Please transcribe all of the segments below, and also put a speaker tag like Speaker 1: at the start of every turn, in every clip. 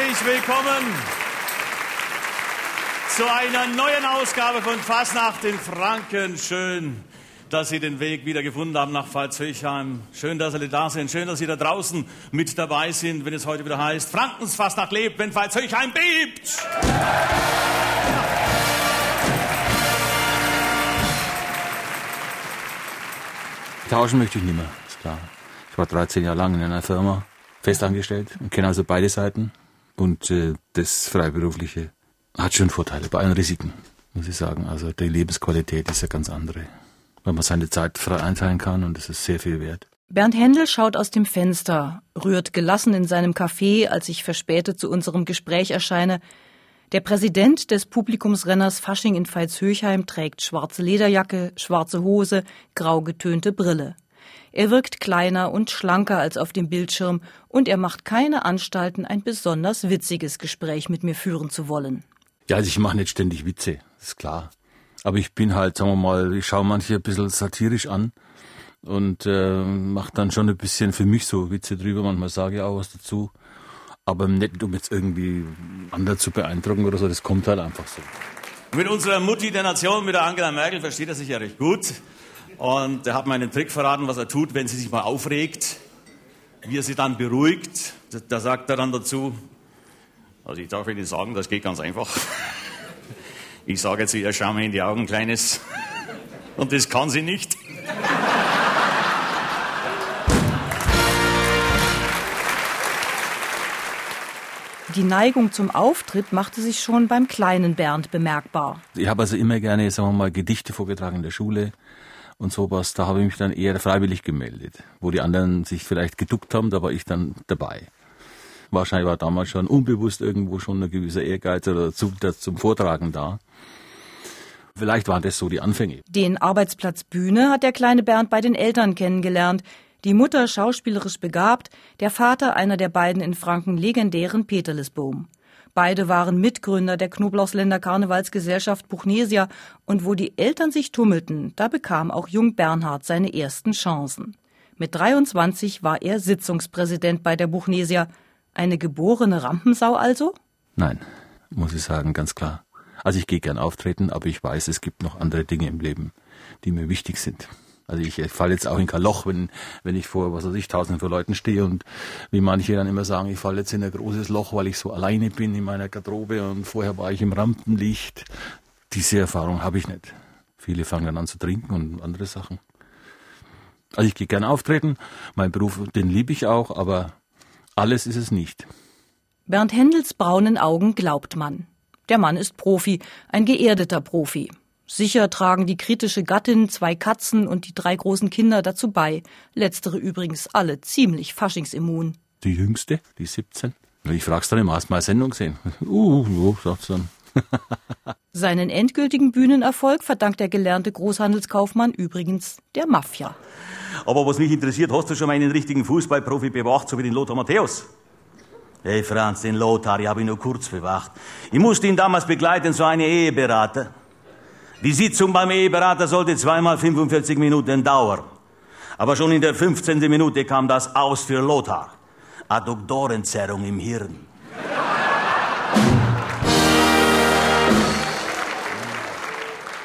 Speaker 1: Herzlich willkommen zu einer neuen Ausgabe von Fasnacht in Franken. Schön, dass Sie den Weg wieder gefunden haben nach Pfalz-Höchheim. Schön, dass Sie da sind. Schön, dass Sie da draußen mit dabei sind, wenn es heute wieder heißt, Frankens Fastnacht lebt, wenn Pfalz-Höchheim bebt.
Speaker 2: Tauschen möchte ich nicht mehr, ist klar. Ich war 13 Jahre lang in einer Firma festangestellt und kenne also beide Seiten. Und äh, das Freiberufliche hat schon Vorteile, bei allen Risiken, muss ich sagen. Also die Lebensqualität ist ja ganz andere, weil man seine Zeit frei einteilen kann und das ist sehr viel wert.
Speaker 3: Bernd Händel schaut aus dem Fenster, rührt gelassen in seinem Café, als ich verspätet zu unserem Gespräch erscheine. Der Präsident des Publikumsrenners Fasching in Pfalz-Höchheim trägt schwarze Lederjacke, schwarze Hose, grau getönte Brille. Er wirkt kleiner und schlanker als auf dem Bildschirm und er macht keine Anstalten, ein besonders witziges Gespräch mit mir führen zu wollen.
Speaker 2: Ja, also ich mache nicht ständig Witze, ist klar. Aber ich bin halt, sagen wir mal, ich schaue manche ein bisschen satirisch an und äh, mache dann schon ein bisschen für mich so Witze drüber. Manchmal sage ich auch was dazu. Aber nicht, um jetzt irgendwie andere zu beeindrucken oder so. Das kommt halt einfach so.
Speaker 1: Mit unserer Mutti der Nation, mit der Angela Merkel, versteht er sich ja recht gut. Und er hat mir einen Trick verraten, was er tut, wenn sie sich mal aufregt, wie er sie dann beruhigt. Da sagt er dann dazu, also ich darf Ihnen sagen, das geht ganz einfach. Ich sage zu ihr, schau mir in die Augen, Kleines. Und das kann sie nicht.
Speaker 3: Die Neigung zum Auftritt machte sich schon beim kleinen Bernd bemerkbar.
Speaker 2: Ich habe also immer gerne, sagen wir mal, Gedichte vorgetragen in der Schule und sowas. Da habe ich mich dann eher freiwillig gemeldet. Wo die anderen sich vielleicht geduckt haben, da war ich dann dabei. Wahrscheinlich war damals schon unbewusst irgendwo schon ein gewisser Ehrgeiz oder Zug zum Vortragen da. Vielleicht waren das so die Anfänge.
Speaker 3: Den Arbeitsplatz Bühne hat der kleine Bernd bei den Eltern kennengelernt. Die Mutter schauspielerisch begabt, der Vater einer der beiden in Franken legendären Peterlesbohm. Beide waren Mitgründer der Knoblauchsländer Karnevalsgesellschaft Buchnesia und wo die Eltern sich tummelten, da bekam auch Jung Bernhard seine ersten Chancen. Mit 23 war er Sitzungspräsident bei der Buchnesia. Eine geborene Rampensau also?
Speaker 2: Nein, muss ich sagen, ganz klar. Also ich gehe gern auftreten, aber ich weiß, es gibt noch andere Dinge im Leben, die mir wichtig sind. Also ich falle jetzt auch in kein Loch, wenn, wenn ich vor, was weiß ich, tausenden von Leuten stehe und wie manche dann immer sagen, ich falle jetzt in ein großes Loch, weil ich so alleine bin in meiner Garderobe und vorher war ich im Rampenlicht. Diese Erfahrung habe ich nicht. Viele fangen dann an zu trinken und andere Sachen. Also ich gehe gern auftreten, mein Beruf, den liebe ich auch, aber alles ist es nicht.
Speaker 3: Bernd Händels braunen Augen glaubt man. Der Mann ist Profi, ein geerdeter Profi. Sicher tragen die kritische Gattin, zwei Katzen und die drei großen Kinder dazu bei. Letztere übrigens alle ziemlich faschingsimmun.
Speaker 2: Die jüngste, die 17. Ich frag's dann immer, hast du mal Sendung gesehen? Uh, jo, sagt's dann.
Speaker 3: Seinen endgültigen Bühnenerfolg verdankt der gelernte Großhandelskaufmann übrigens der Mafia.
Speaker 1: Aber was mich interessiert, hast du schon mal einen richtigen Fußballprofi bewacht, so wie den Lothar Matthäus? Hey Franz, den Lothar, ich habe ihn nur kurz bewacht. Ich musste ihn damals begleiten, so eine Eheberater. Die Sitzung beim Eheberater sollte zweimal 45 Minuten dauern. Aber schon in der 15. Minute kam das Aus für Lothar. Adduktorenzerrung im Hirn.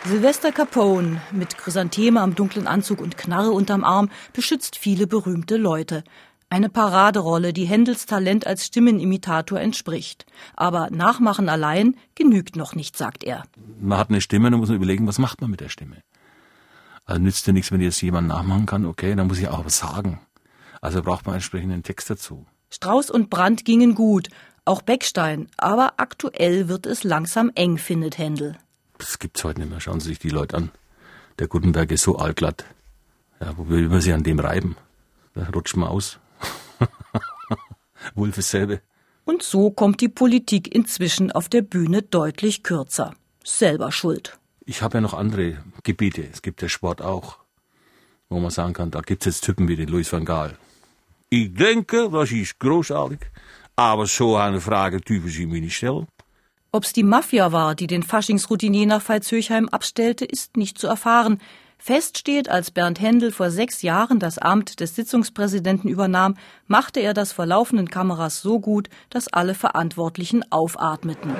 Speaker 3: Sylvester Capone mit Chrysantheme am dunklen Anzug und Knarre unterm Arm beschützt viele berühmte Leute. Eine Paraderolle, die Händels Talent als Stimmenimitator entspricht. Aber Nachmachen allein genügt noch nicht, sagt er.
Speaker 2: Man hat eine Stimme, dann muss man überlegen, was macht man mit der Stimme. Also nützt ja nichts, wenn jetzt jemand nachmachen kann, okay, dann muss ich auch was sagen. Also braucht man entsprechenden Text dazu.
Speaker 3: Strauß und Brandt gingen gut, auch Beckstein, aber aktuell wird es langsam eng, findet Händel
Speaker 2: das gibt's heute nicht mehr. Schauen Sie sich die Leute an. Der Gutenberg ist so allglatt. Ja, wo will man sich an dem reiben? Da rutscht man aus. Wohl dasselbe.
Speaker 3: Und so kommt die Politik inzwischen auf der Bühne deutlich kürzer. Selber schuld.
Speaker 2: Ich habe ja noch andere Gebiete. Es gibt der Sport auch, wo man sagen kann, da gibt's jetzt Typen wie den Louis van Gaal. Ich denke, das ist großartig, aber so eine Frage dürfen Sie mir nicht stellen.
Speaker 3: Ob's die Mafia war, die den Faschingsroutinier nach Veitshöchheim abstellte, ist nicht zu erfahren. Fest steht, als Bernd Händel vor sechs Jahren das Amt des Sitzungspräsidenten übernahm, machte er das vor laufenden Kameras so gut, dass alle Verantwortlichen aufatmeten.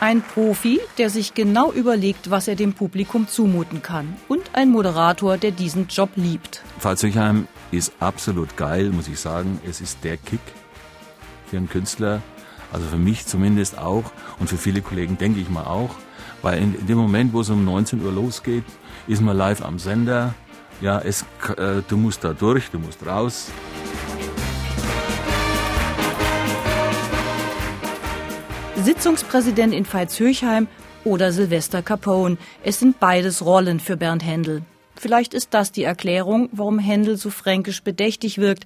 Speaker 3: Ein Profi, der sich genau überlegt, was er dem Publikum zumuten kann. Und ein Moderator, der diesen Job liebt.
Speaker 2: Pfalzigheim ist absolut geil, muss ich sagen. Es ist der Kick für einen Künstler. Also für mich zumindest auch. Und für viele Kollegen denke ich mal auch. Weil in, dem Moment, wo es um 19 Uhr losgeht, ist man live am Sender. Ja, es, äh, du musst da durch, du musst raus.
Speaker 3: Sitzungspräsident in Veitshöchheim oder Sylvester Capone. Es sind beides Rollen für Bernd Händel. Vielleicht ist das die Erklärung, warum Händel so fränkisch bedächtig wirkt.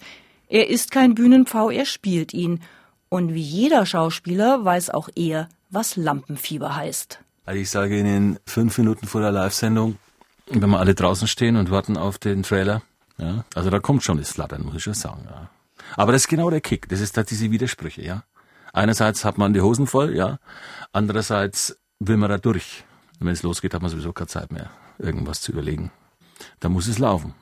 Speaker 3: Er ist kein Bühnenpfau, er spielt ihn. Und wie jeder Schauspieler weiß auch er, was Lampenfieber heißt.
Speaker 2: Also ich sage Ihnen, fünf Minuten vor der Live-Sendung, wenn wir alle draußen stehen und warten auf den Trailer, ja, also da kommt schon das Flattern, muss ich schon sagen. Ja. Aber das ist genau der Kick, das ist da diese Widersprüche, ja. Einerseits hat man die Hosen voll, ja. Andererseits will man da durch. Und wenn es losgeht, hat man sowieso keine Zeit mehr, irgendwas zu überlegen. Da muss es laufen.